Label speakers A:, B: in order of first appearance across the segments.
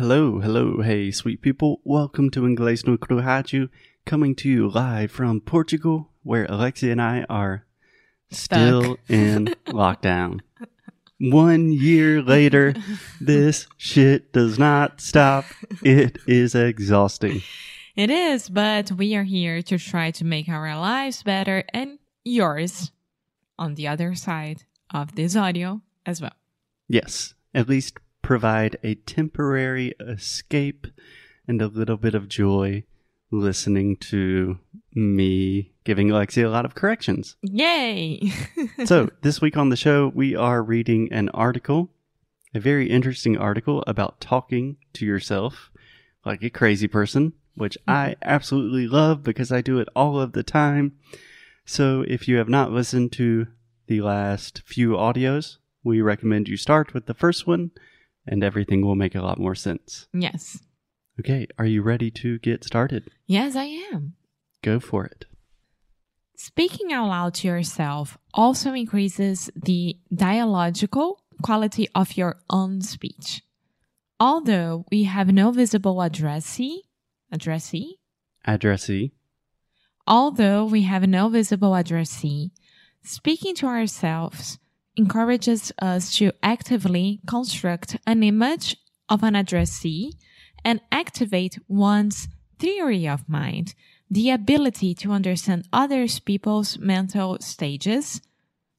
A: Hello, hello, hey, sweet people. Welcome to Inglês no Rádio, coming to you live from Portugal, where Alexia and I are still in lockdown. One year later, this shit does not stop. It is exhausting.
B: It is, but we are here to try to make our lives better and yours on the other side of this audio as well.
A: Yes, at least provide a temporary escape and a little bit of joy listening to me giving Alexia a lot of corrections.
B: Yay!
A: so, this week on the show, we are reading an article, a very interesting article about talking to yourself like a crazy person, which mm-hmm. I absolutely love because I do it all of the time. So, if you have not listened to the last few audios, we recommend you start with the first one and everything will make a lot more sense.
B: yes.
A: Okay, are you ready to get started?
B: Yes, I am.
A: Go for it.
B: Speaking out loud to yourself also increases the dialogical quality of your own speech. Although we have no visible addressee, addressee,
A: Addressee.
B: although we have no visible addressee, speaking to ourselves encourages us to actively construct an image of an addressee and activate one's theory of mind, the ability to understand other people's mental stages,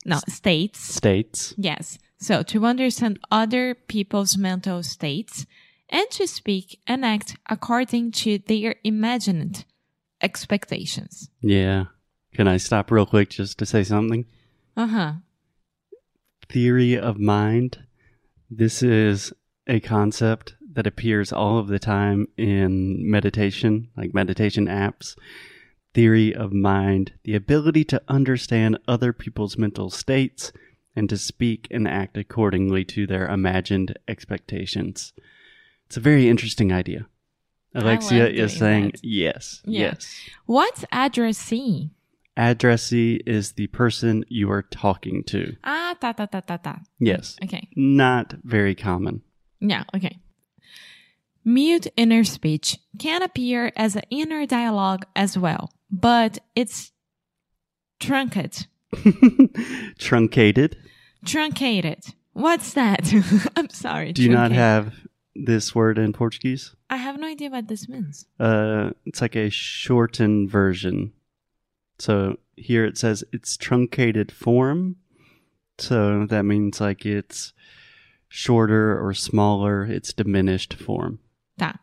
B: no, states,
A: States.
B: Yes. So to understand other people's mental states and to speak and act according to their imagined expectations.
A: Yeah. Can I stop real quick just to say something?
B: Uh huh.
A: Theory of mind. This is a concept that appears all of the time in meditation, like meditation apps. Theory of mind, the ability to understand other people's mental states and to speak and act accordingly to their imagined expectations. It's a very interesting idea. Alexia is saying
B: that.
A: yes,
B: Yeah.
A: yes.
B: What's addressee?
A: Addressee is the person you are talking to.
B: Ah, ta ta ta ta ta.
A: Yes.
B: Okay.
A: Not very common.
B: Yeah. Okay. Mute inner speech can appear as an inner dialogue as well, but it's truncated.
A: Truncated.
B: Truncated. What's that? I'm sorry.
A: Do you not have this word in Portuguese?
B: I have no idea what this means.
A: Uh, it's like a shortened version. So here it says it's truncated form. So that means like it's shorter or smaller. It's diminished form.
B: Tá.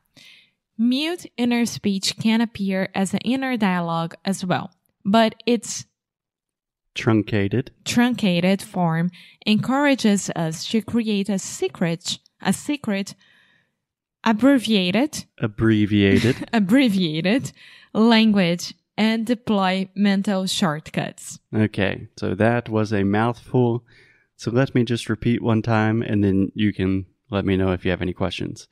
B: Mute inner speech can appear as an inner dialogue as well, but its
A: Truncated.
B: truncated form encourages us to create a secret, a secret, abbreviated,
A: Abbreviated.
B: abbreviated language and deploy mental shortcuts.
A: Okay, so that was a mouthful. So let me just repeat one time and then you can let me know if you have any questions.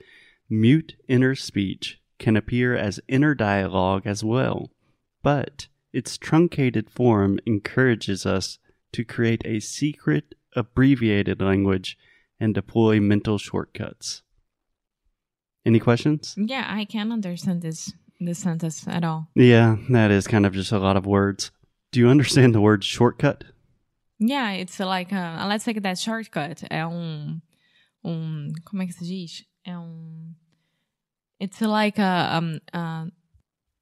A: Mute inner speech can appear as inner dialogue as well, but its truncated form encourages us to create a secret abbreviated language and deploy mental shortcuts. Any questions?
B: Yeah, I can't understand this this sentence at all.
A: Yeah, that is kind of just a lot of words. Do you understand the word shortcut?
B: Yeah, it's like a, let's take that shortcut. É um, um, como é que se diz? É um, it's like a, um, a,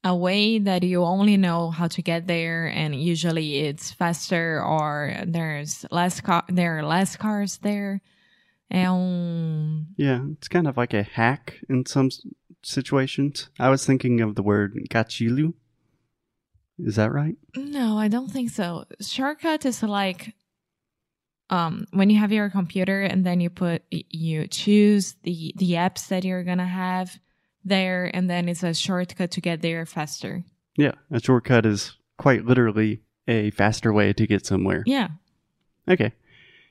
B: a way that you only know how to get there, and usually it's faster or there's less car, there are less cars there. É um,
A: Yeah, it's kind of like a hack in some situations. I was thinking of the word gachilu. Is that right?
B: No, I don't think so. Shortcut is like um when you have your computer and then you put you choose the the apps that you're going to have there and then it's a shortcut to get there faster.
A: Yeah, a shortcut is quite literally a faster way to get somewhere.
B: Yeah.
A: Okay,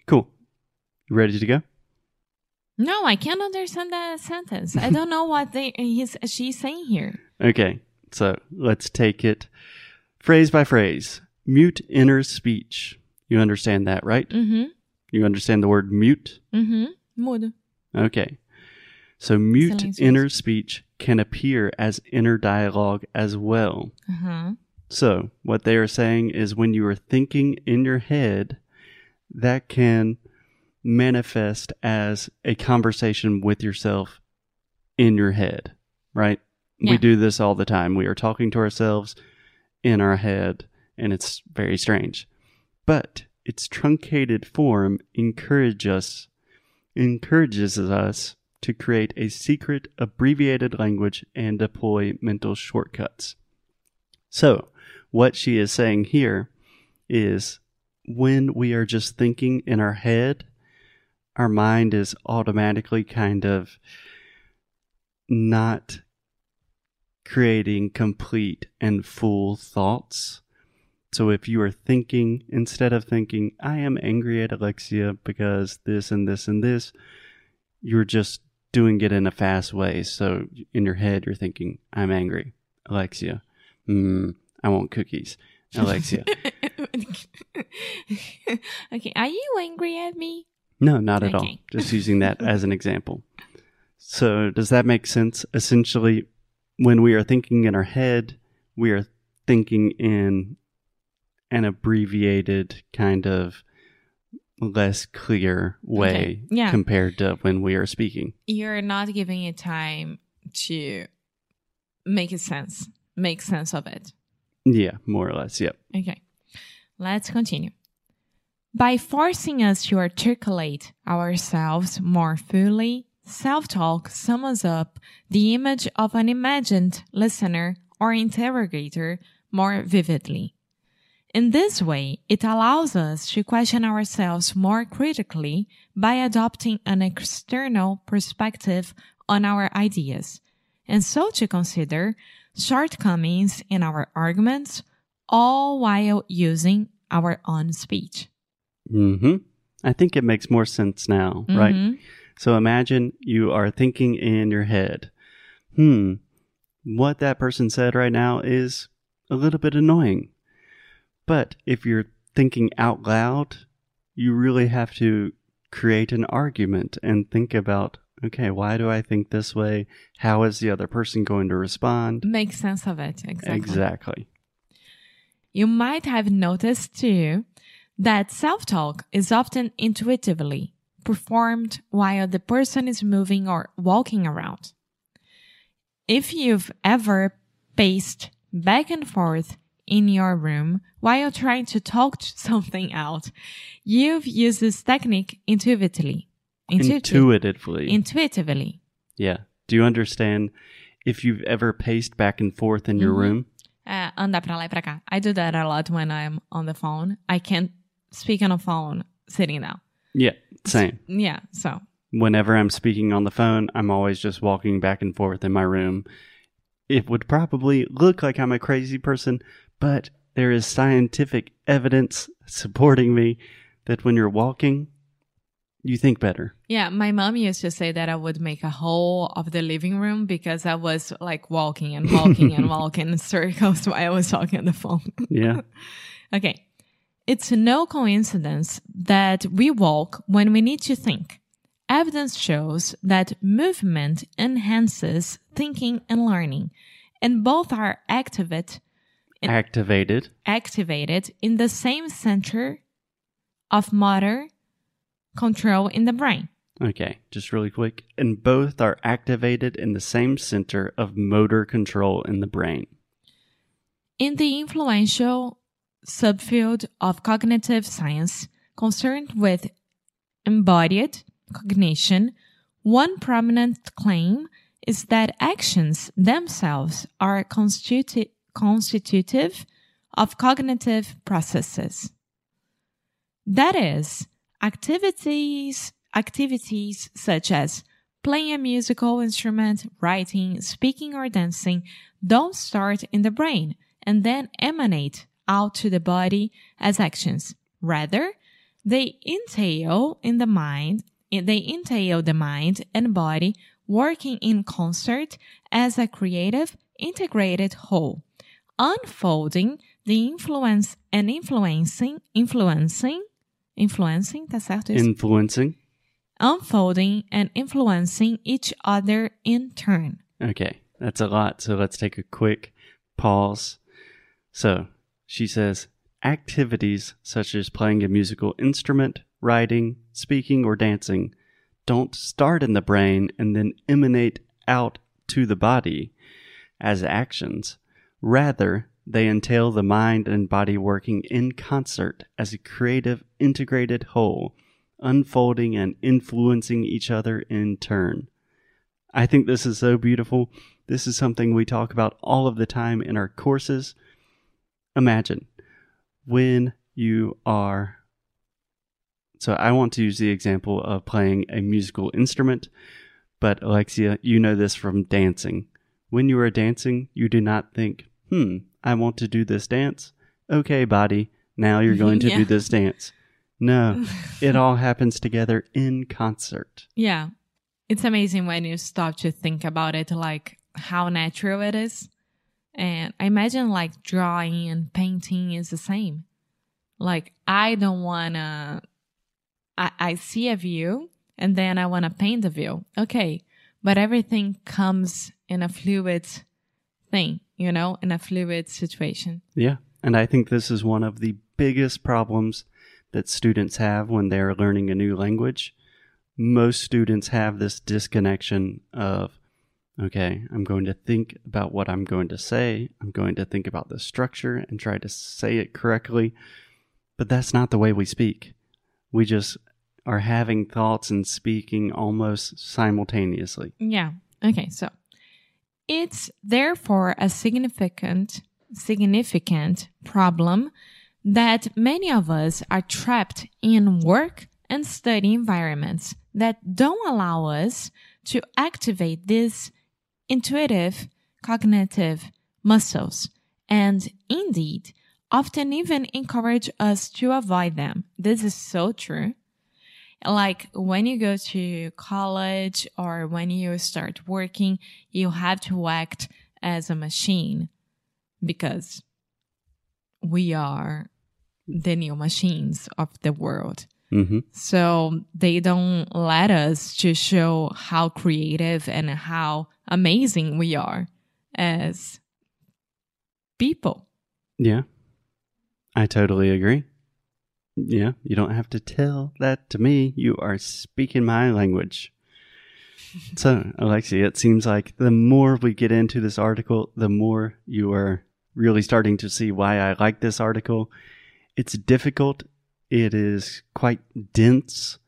A: cool. You ready to go?
B: No, I can't understand that sentence. I don't know what they he's she's saying here.
A: Okay, so let's take it phrase by phrase. Mute inner speech. You understand that, right?
B: Mhm.
A: You understand the word mute?
B: Mhm. Mudo.
A: Okay. So mute inner speech can appear as inner dialogue as well.
B: Aham.
A: So, what they are saying is when you are thinking in your head, that can manifest as a conversation with yourself in your head, right?
B: Yeah.
A: We do this all the time. We are talking to ourselves in our head, and it's very strange. But its truncated form encourage us, encourages us to create a secret abbreviated language and deploy mental shortcuts. So, what she is saying here is when we are just thinking in our head, our mind is automatically kind of not creating complete and full thoughts. So if you are thinking, instead of thinking, I am angry at Alexia because this and this and this, you're just doing it in a fast way. So in your head, you're thinking, I'm angry. Alexia, mm, I want cookies. Alexia,
B: okay, are you angry at me?
A: No, not at all. Just using that as an example. So does that make sense? Essentially, when we are thinking in our head, we are thinking in an abbreviated kind of less clear way
B: Okay. Yeah.
A: compared to when we are speaking.
B: You're not giving it time to make it sense, make sense of it.
A: Yeah, more or less. Yep.
B: Okay, let's continue. By forcing us to articulate ourselves more fully, self talk sums up the image of an imagined listener or interrogator more vividly. In this way, it allows us to question ourselves more critically by adopting an external perspective on our ideas, and so to consider shortcomings in our arguments, all while using our own speech.
A: Hmm I think it makes more sense now, right?
B: Mhm.
A: So imagine you are thinking in your head, hmm, what that person said right now is a little bit annoying. But if you're thinking out loud, you really have to create an argument and think about, okay, why do I think this way? How is the other person going to respond?
B: Make sense of it. Exactly.
A: Exactly.
B: You might have noticed too that self talk is often intuitively performed while the person is moving or walking around. If you've ever paced back and forth in your room while trying to talk something out, you've used this technique intuitively. Intuitively.
A: Intuitively.
B: Intuitively.
A: yeah. Do you understand if you've ever paced back and forth in your
B: Mhm.
A: room?
B: Uh, andar pra lá e pra cá. I do that a lot when I'm on the phone. I can't speak on a phone sitting down.
A: Yeah, same.
B: Yeah, so
A: whenever I'm speaking on the phone, I'm always just walking back and forth in my room. It would probably look like I'm a crazy person, but there is scientific evidence supporting me that when you're walking, you think better.
B: yeah, my mom used to say that I would make a hole of the living room because I was like walking and walking and walking in circles while I was talking on the phone.
A: Yeah.
B: Okay. It's no coincidence that we walk when we need to think. Evidence shows that movement enhances thinking and learning, and both are activate,
A: Activated.
B: activated in the same center of motor control in the brain.
A: Okay, just really quick. And both are activated in the same center of motor control in the brain.
B: In the influential subfield of cognitive science concerned with embodied cognition, one prominent claim is that actions themselves are constitu- constitutive of cognitive processes. That is, activities activities such as playing a musical instrument, writing, speaking, or dancing don't start in the brain and then emanate out to the body as actions. Rather, they entail in the mind, they entail the mind and body working in concert as a creative, integrated whole, unfolding the influence and influencing, influencing, influencing, tá certo isso?
A: Influencing.
B: unfolding and influencing each other in turn.
A: Okay, that's a lot. So let's take a quick pause. So she says activities such as playing a musical instrument, writing, speaking, or dancing don't start in the brain and then emanate out to the body as actions. Rather, they entail the mind and body working in concert as a creative, integrated whole, unfolding and influencing each other in turn. I think this is so beautiful. This is something we talk about all of the time in our courses. Imagine when you are. So, I want to use the example of playing a musical instrument, but Alexia, you know this from dancing. When you are dancing, you do not think, hmm, I want to do this dance. Okay, body, now you're going to
B: Yeah.
A: do this dance. No, it all happens together in concert.
B: Yeah. It's amazing when you stop to think about it, like how natural it is. And I imagine like drawing and painting is the same. Like I don't wanna, I, I see a view and then I wanna paint the view. Okay. But everything comes in a fluid thing, you know, in a fluid situation.
A: Yeah. And I think this is one of the biggest problems that students have when they're learning a new language. Most students have this disconnection of, okay, I'm going to think about what I'm going to say. I'm going to think about the structure and try to say it correctly. But that's not the way we speak. We just are having thoughts and speaking almost simultaneously.
B: Yeah. Okay. So it's therefore a significant, significant problem that many of us are trapped in work and study environments that don't allow us to activate these intuitive cognitive muscles and indeed often even encourage us to avoid them. This is so true like when you go to college or when you start working, you have to act as a machine because we are the new machines of the world.
A: Hmm
B: So they don't let us to show how creative and how amazing we are as people.
A: Yeah. I totally agree. Yeah, you don't have to tell that to me. You are speaking my language. so, Alexia, it seems like the more we get into this article, the more you are really starting to see why I like this article. It's difficult, it is quite dense,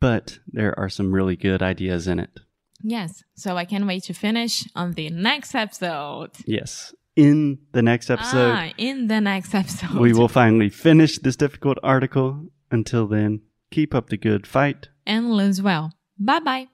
A: but there are some really good ideas in it.
B: Yes. So I can't wait to finish on the next episode.
A: Yes. In the next episode,
B: ah, in the next episode.
A: we will finally finish this difficult article. Until then, keep up the good fight.
B: and lives well. Bye bye.